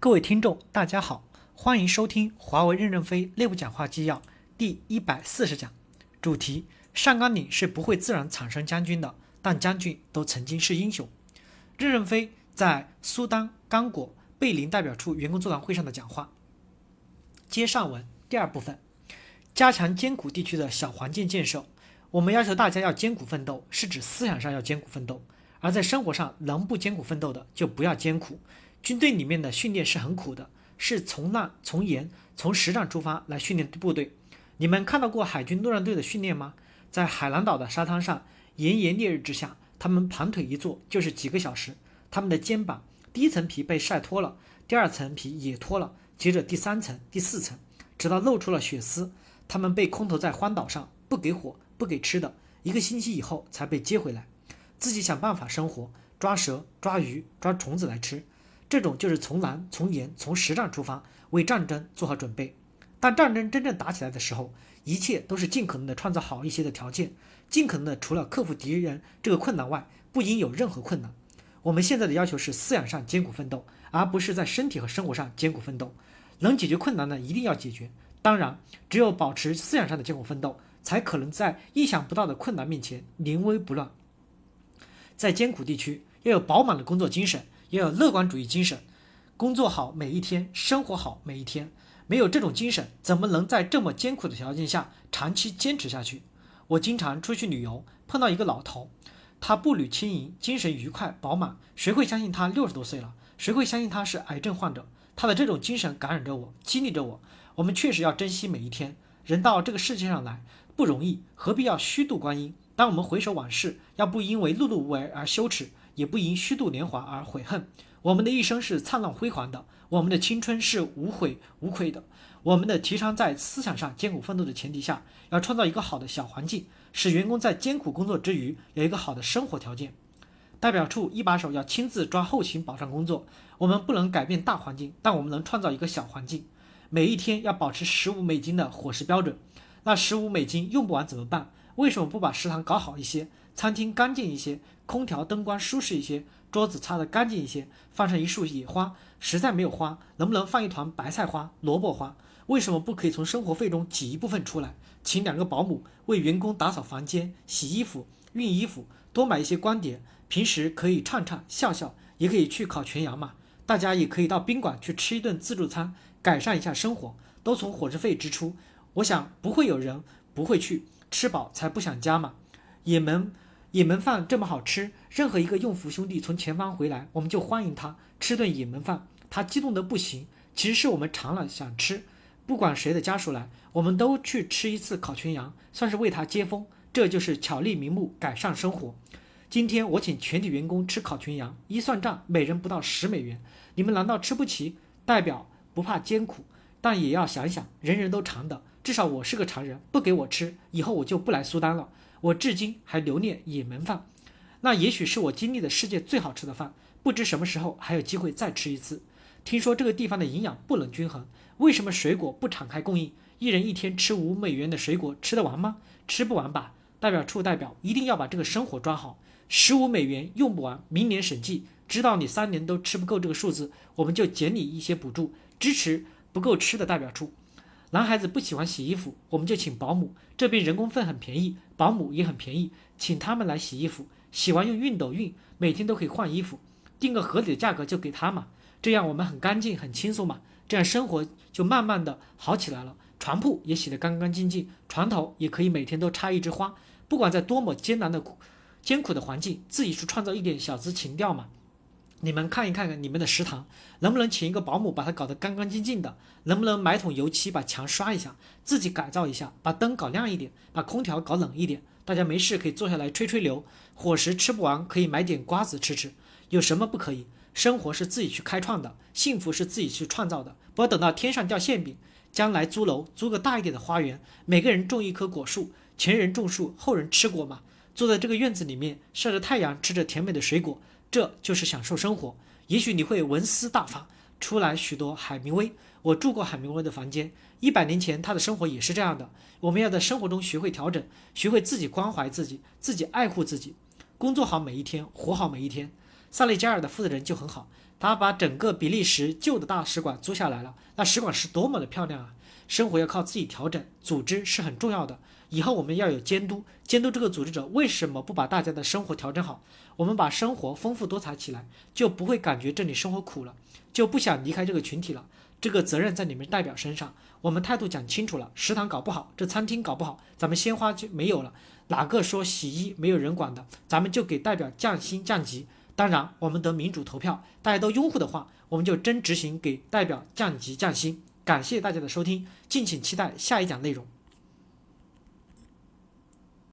各位听众，大家好，欢迎收听华为任正非内部讲话纪要第一百四十讲，主题：上甘岭是不会自然产生将军的，但将军都曾经是英雄。任正非在苏丹、刚果、贝林代表处员工座谈会上的讲话。接上文第二部分，加强艰苦地区的小环境建设。我们要求大家要艰苦奋斗，是指思想上要艰苦奋斗，而在生活上能不艰苦奋斗的就不要艰苦。军队里面的训练是很苦的，是从难从严从实战出发来训练部队。你们看到过海军陆战队的训练吗？在海南岛的沙滩上，炎炎烈日之下，他们盘腿一坐就是几个小时。他们的肩膀第一层皮被晒脱了，第二层皮也脱了，接着第三层、第四层，直到露出了血丝。他们被空投在荒岛上，不给火，不给吃的，一个星期以后才被接回来，自己想办法生活，抓蛇、抓鱼、抓虫子来吃。这种就是从难、从严、从实战出发，为战争做好准备。当战争真正打起来的时候，一切都是尽可能的创造好一些的条件，尽可能的除了克服敌人这个困难外，不应有任何困难。我们现在的要求是思想上艰苦奋斗，而不是在身体和生活上艰苦奋斗。能解决困难的一定要解决。当然，只有保持思想上的艰苦奋斗，才可能在意想不到的困难面前临危不乱。在艰苦地区，要有饱满的工作精神。要有乐观主义精神，工作好每一天，生活好每一天。没有这种精神，怎么能在这么艰苦的条件下长期坚持下去？我经常出去旅游，碰到一个老头，他步履轻盈，精神愉快饱满。谁会相信他六十多岁了？谁会相信他是癌症患者？他的这种精神感染着我，激励着我。我们确实要珍惜每一天。人到这个世界上来不容易，何必要虚度光阴？当我们回首往事，要不因为碌碌无为而羞耻。也不因虚度年华而悔恨。我们的一生是灿烂辉煌的，我们的青春是无悔无愧的。我们的提倡在思想上艰苦奋斗的前提下，要创造一个好的小环境，使员工在艰苦工作之余有一个好的生活条件。代表处一把手要亲自抓后勤保障工作。我们不能改变大环境，但我们能创造一个小环境。每一天要保持十五美金的伙食标准。那十五美金用不完怎么办？为什么不把食堂搞好一些，餐厅干净一些？空调灯光舒适一些，桌子擦得干净一些，放上一束野花。实在没有花，能不能放一团白菜花、萝卜花？为什么不可以从生活费中挤一部分出来，请两个保姆为员工打扫房间、洗衣服、熨衣服，多买一些光碟。平时可以唱唱笑笑，也可以去烤全羊嘛。大家也可以到宾馆去吃一顿自助餐，改善一下生活，都从伙食费支出。我想不会有人不会去，吃饱才不想家嘛。也门。也门饭这么好吃，任何一个用福兄弟从前方回来，我们就欢迎他吃顿也门饭。他激动的不行，其实是我们馋了想吃。不管谁的家属来，我们都去吃一次烤全羊，算是为他接风。这就是巧立名目，改善生活。今天我请全体员工吃烤全羊，一算账，每人不到十美元。你们难道吃不起？代表不怕艰苦，但也要想想，人人都馋的，至少我是个馋人，不给我吃，以后我就不来苏丹了。我至今还留恋也门饭，那也许是我经历的世界最好吃的饭，不知什么时候还有机会再吃一次。听说这个地方的营养不能均衡，为什么水果不敞开供应？一人一天吃五美元的水果吃得完吗？吃不完吧。代表处代表一定要把这个生活抓好，十五美元用不完，明年审计，知道你三年都吃不够这个数字，我们就减你一些补助，支持不够吃的代表处。男孩子不喜欢洗衣服，我们就请保姆。这边人工费很便宜，保姆也很便宜，请他们来洗衣服。洗完用熨斗熨，每天都可以换衣服，定个合理的价格就给他嘛。这样我们很干净，很轻松嘛。这样生活就慢慢的好起来了。床铺也洗得干干净净，床头也可以每天都插一枝花。不管在多么艰难的苦、艰苦的环境，自己去创造一点小资情调嘛。你们看一看你们的食堂，能不能请一个保姆把它搞得干干净净的？能不能买桶油漆把墙刷一下，自己改造一下，把灯搞亮一点，把空调搞冷一点？大家没事可以坐下来吹吹牛。伙食吃不完可以买点瓜子吃吃，有什么不可以？生活是自己去开创的，幸福是自己去创造的，不要等到天上掉馅饼。将来租楼，租个大一点的花园，每个人种一棵果树，前人种树，后人吃果嘛。坐在这个院子里面晒着太阳，吃着甜美的水果。这就是享受生活，也许你会文思大发，出来许多海明威。我住过海明威的房间，一百年前他的生活也是这样的。我们要在生活中学会调整，学会自己关怀自己，自己爱护自己，工作好每一天，活好每一天。萨利加尔的负责人就很好，他把整个比利时旧的大使馆租下来了，那使馆是多么的漂亮啊！生活要靠自己调整，组织是很重要的。以后我们要有监督，监督这个组织者为什么不把大家的生活调整好？我们把生活丰富多彩起来，就不会感觉这里生活苦了，就不想离开这个群体了。这个责任在你们代表身上，我们态度讲清楚了。食堂搞不好，这餐厅搞不好，咱们鲜花就没有了。哪个说洗衣没有人管的，咱们就给代表降薪降级。当然，我们得民主投票，大家都拥护的话，我们就真执行给代表降级降薪。感谢大家的收听，敬请期待下一讲内容。